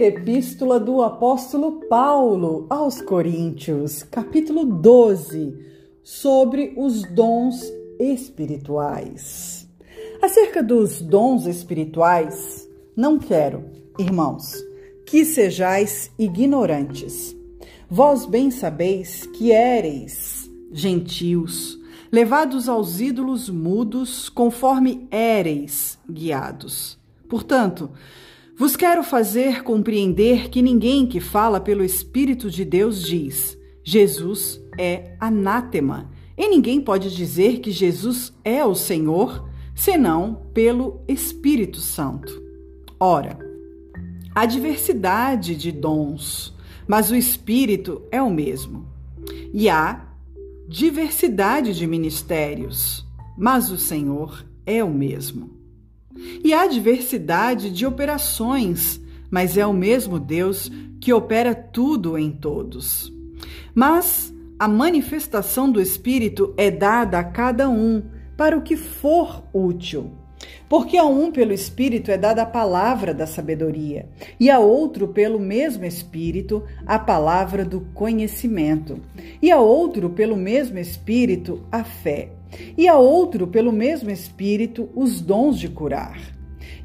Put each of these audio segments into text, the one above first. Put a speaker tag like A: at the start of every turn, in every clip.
A: Primeira Epístola do Apóstolo Paulo aos Coríntios, capítulo 12, sobre os dons espirituais. Acerca dos dons espirituais, não quero, irmãos, que sejais ignorantes. Vós bem sabeis que éreis gentios, levados aos ídolos mudos, conforme éreis guiados. Portanto, vos quero fazer compreender que ninguém que fala pelo Espírito de Deus diz: Jesus é anátema. E ninguém pode dizer que Jesus é o Senhor senão pelo Espírito Santo. Ora, há diversidade de dons, mas o Espírito é o mesmo. E há diversidade de ministérios, mas o Senhor é o mesmo. E há diversidade de operações, mas é o mesmo Deus que opera tudo em todos. Mas a manifestação do Espírito é dada a cada um para o que for útil. Porque a um pelo Espírito é dada a palavra da sabedoria, e a outro pelo mesmo Espírito a palavra do conhecimento, e a outro pelo mesmo Espírito a fé, e a outro pelo mesmo Espírito os dons de curar,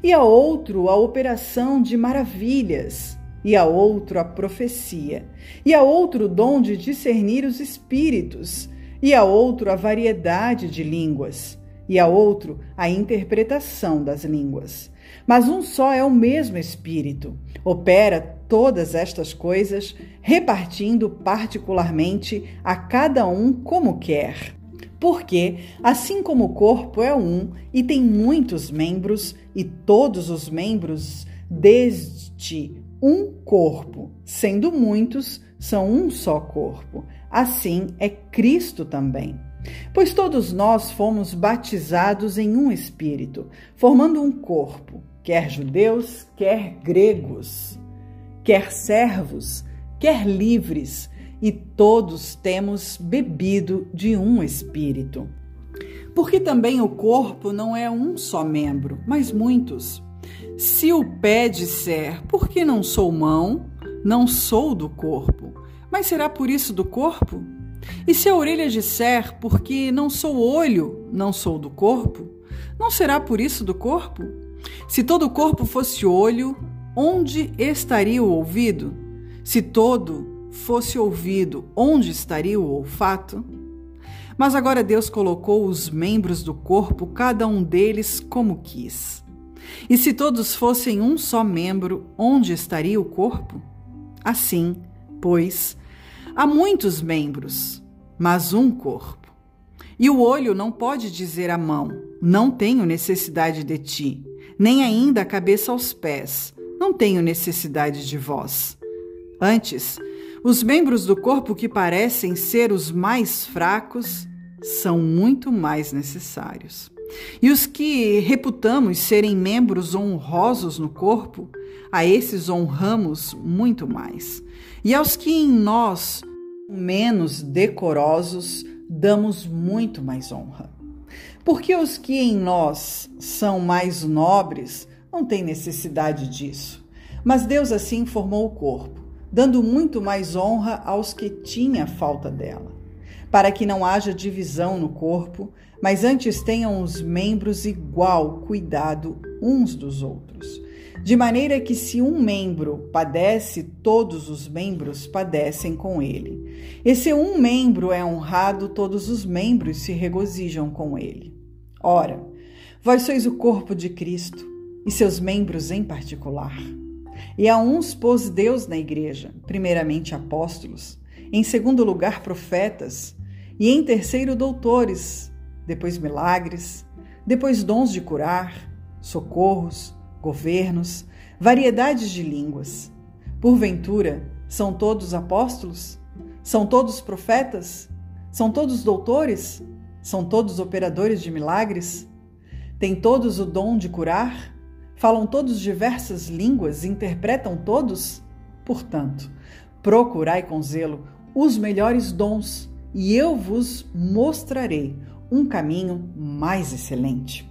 A: e a outro a operação de maravilhas, e a outro a profecia, e a outro o dom de discernir os espíritos, e a outro a variedade de línguas e a outro a interpretação das línguas. Mas um só é o mesmo Espírito, opera todas estas coisas, repartindo particularmente a cada um como quer. Porque, assim como o corpo é um e tem muitos membros, e todos os membros deste um corpo, sendo muitos, são um só corpo, assim é Cristo também. Pois todos nós fomos batizados em um espírito, formando um corpo, quer judeus, quer gregos, quer servos, quer livres, e todos temos bebido de um espírito. Porque também o corpo não é um só membro, mas muitos. Se o pé disser, por que não sou mão, não sou do corpo, mas será por isso do corpo? E se a orelha disser, porque não sou olho, não sou do corpo, não será por isso do corpo? Se todo o corpo fosse olho, onde estaria o ouvido? Se todo fosse ouvido, onde estaria o olfato? Mas agora Deus colocou os membros do corpo, cada um deles como quis. E se todos fossem um só membro, onde estaria o corpo? Assim, pois, Há muitos membros, mas um corpo. E o olho não pode dizer à mão: Não tenho necessidade de ti, nem ainda a cabeça aos pés: Não tenho necessidade de vós. Antes, os membros do corpo que parecem ser os mais fracos são muito mais necessários. E os que reputamos serem membros honrosos no corpo, a esses honramos muito mais. E aos que em nós menos decorosos damos muito mais honra. Porque os que em nós são mais nobres não têm necessidade disso. Mas Deus assim formou o corpo, dando muito mais honra aos que tinha falta dela, para que não haja divisão no corpo, mas antes tenham os membros igual cuidado uns dos outros. De maneira que, se um membro padece, todos os membros padecem com ele. E se um membro é honrado, todos os membros se regozijam com ele. Ora, vós sois o corpo de Cristo e seus membros em particular. E a uns pôs Deus na igreja, primeiramente apóstolos, em segundo lugar profetas, e em terceiro doutores, depois milagres, depois dons de curar, socorros, governos, variedades de línguas. Porventura, são todos apóstolos? São todos profetas? São todos doutores? São todos operadores de milagres? Têm todos o dom de curar? Falam todos diversas línguas? Interpretam todos? Portanto, procurai com zelo os melhores dons, e eu vos mostrarei um caminho mais excelente.